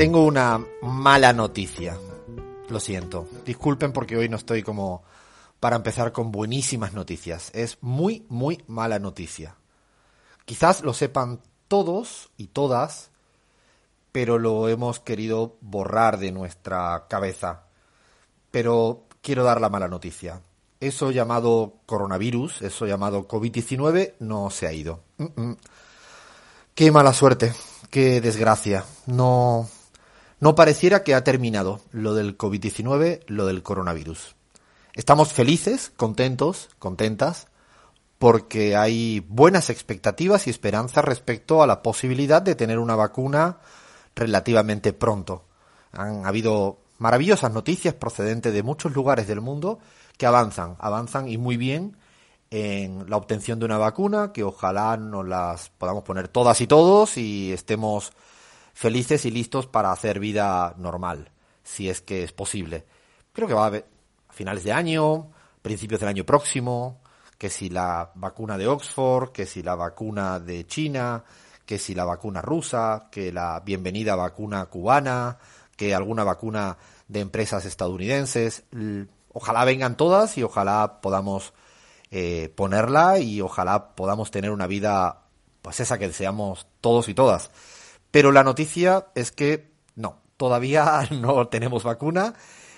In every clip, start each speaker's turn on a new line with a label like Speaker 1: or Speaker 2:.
Speaker 1: Tengo una mala noticia. Lo siento. Disculpen porque hoy no estoy como para empezar con buenísimas noticias. Es muy, muy mala noticia. Quizás lo sepan todos y todas, pero lo hemos querido borrar de nuestra cabeza. Pero quiero dar la mala noticia. Eso llamado coronavirus, eso llamado COVID-19, no se ha ido. Mm, mm. Qué mala suerte, qué desgracia. No, no pareciera que ha terminado lo del COVID-19, lo del coronavirus. Estamos felices, contentos, contentas, porque hay buenas expectativas y esperanzas respecto a la posibilidad de tener una vacuna relativamente pronto. Han habido maravillosas noticias procedentes de muchos lugares del mundo que avanzan, avanzan y muy bien en la obtención de una vacuna, que ojalá nos las podamos poner todas y todos y estemos felices y listos para hacer vida normal, si es que es posible. Creo que va a haber a finales de año, principios del año próximo, que si la vacuna de Oxford, que si la vacuna de China, que si la vacuna rusa, que la bienvenida vacuna cubana, que alguna vacuna de empresas estadounidenses ojalá vengan todas y ojalá podamos eh, ponerla y ojalá podamos tener una vida, pues esa que deseamos todos y todas. Pero la noticia es que no, todavía no tenemos vacuna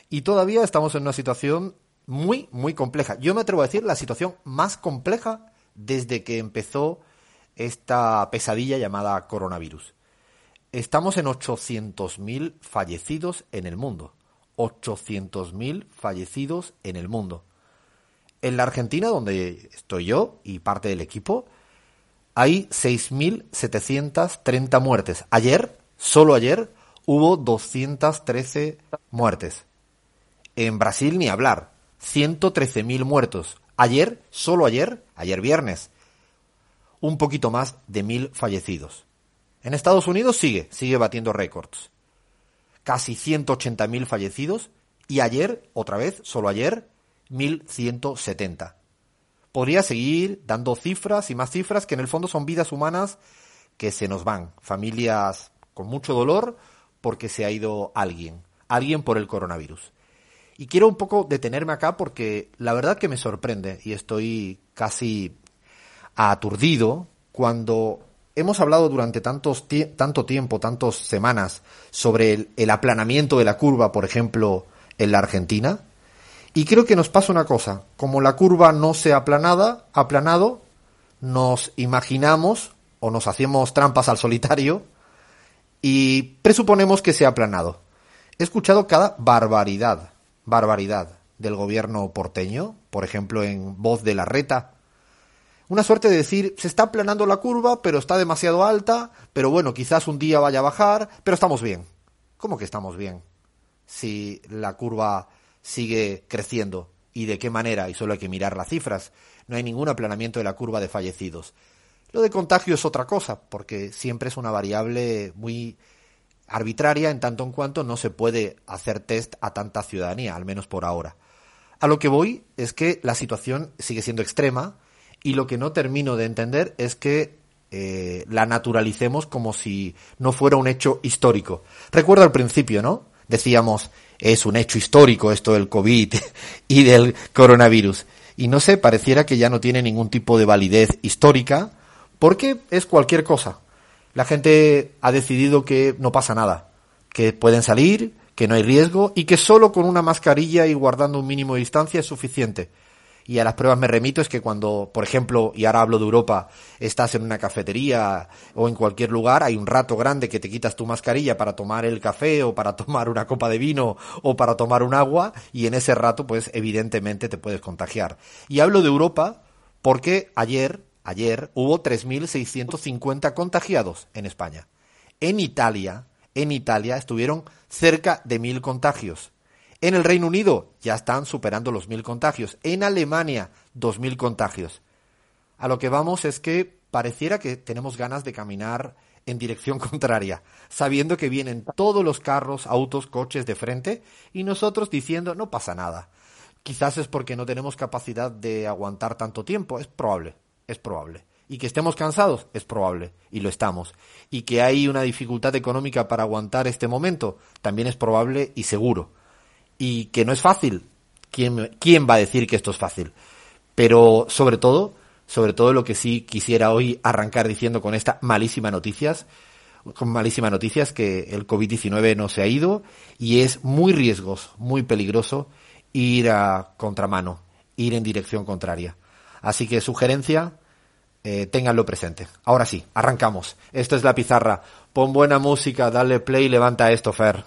Speaker 1: y todavía estamos en una situación muy, muy compleja. Yo me atrevo a decir la situación más compleja desde que empezó esta pesadilla llamada coronavirus. Estamos en 800.000 fallecidos en el mundo. 800.000 fallecidos en el mundo. En la Argentina, donde estoy yo y parte del equipo, hay 6.730 muertes. Ayer, solo ayer, hubo 213 muertes. En Brasil ni hablar, 113.000 muertos. Ayer, solo ayer, ayer viernes, un poquito más de mil fallecidos. En Estados Unidos sigue, sigue batiendo récords casi 180.000 fallecidos y ayer, otra vez, solo ayer, 1.170. Podría seguir dando cifras y más cifras que en el fondo son vidas humanas que se nos van, familias con mucho dolor porque se ha ido alguien, alguien por el coronavirus. Y quiero un poco detenerme acá porque la verdad que me sorprende y estoy casi aturdido cuando hemos hablado durante tantos tanto tiempo, tantas semanas, sobre el, aplanamiento de la curva, por ejemplo, en la Argentina. Y creo que nos pasa una cosa, como la curva no se ha aplanada, aplanado, nos imaginamos o nos hacemos trampas al solitario y presuponemos que se ha aplanado. He escuchado cada barbaridad, barbaridad del gobierno porteño, por ejemplo en voz de la reta, una suerte de decir, se está aplanando la curva, pero está demasiado alta, pero bueno, quizás un día vaya a bajar, pero estamos bien. ¿Cómo que estamos bien? Si la curva sigue creciendo. ¿Y de qué manera? Y solo hay que mirar las cifras. No hay ningún aplanamiento de la curva de fallecidos. Lo de contagio es otra cosa, porque siempre es una variable muy arbitraria en tanto en cuanto no se puede hacer test a tanta ciudadanía, al menos por ahora. A lo que voy es que la situación sigue siendo extrema, y lo que no termino de entender es que eh, la naturalicemos como si no fuera un hecho histórico. Recuerdo al principio, ¿no? Decíamos, es un hecho histórico esto del COVID y del coronavirus. Y no sé, pareciera que ya no tiene ningún tipo de validez histórica porque es cualquier cosa. La gente ha decidido que no pasa nada, que pueden salir, que no hay riesgo y que solo con una mascarilla y guardando un mínimo de distancia es suficiente y a las pruebas me remito es que cuando, por ejemplo, y ahora hablo de Europa, estás en una cafetería o en cualquier lugar, hay un rato grande que te quitas tu mascarilla para tomar el café o para tomar una copa de vino o para tomar un agua y en ese rato pues evidentemente te puedes contagiar. Y hablo de Europa porque ayer, ayer hubo 3.650 contagiados en España. En Italia, en Italia estuvieron cerca de mil contagios. En el Reino Unido ya están superando los mil contagios. En Alemania, dos mil contagios. A lo que vamos es que pareciera que tenemos ganas de caminar en dirección contraria, sabiendo que vienen todos los carros, autos, coches de frente y nosotros diciendo no pasa nada. Quizás es porque no tenemos capacidad de aguantar tanto tiempo, es probable, es probable. Y que estemos cansados, es probable, y lo estamos. Y que hay una dificultad económica para aguantar este momento, también es probable y seguro. Y que no es fácil. ¿Quién, quién va a decir que esto es fácil? Pero sobre todo, sobre todo lo que sí quisiera hoy arrancar diciendo con esta malísima noticias, con malísima noticias que el COVID-19 no se ha ido y es muy riesgoso, muy peligroso ir a contramano, ir en dirección contraria. Así que sugerencia, eh, presente. Ahora sí, arrancamos. Esto es la pizarra. Pon buena música, dale play, levanta esto, Fer.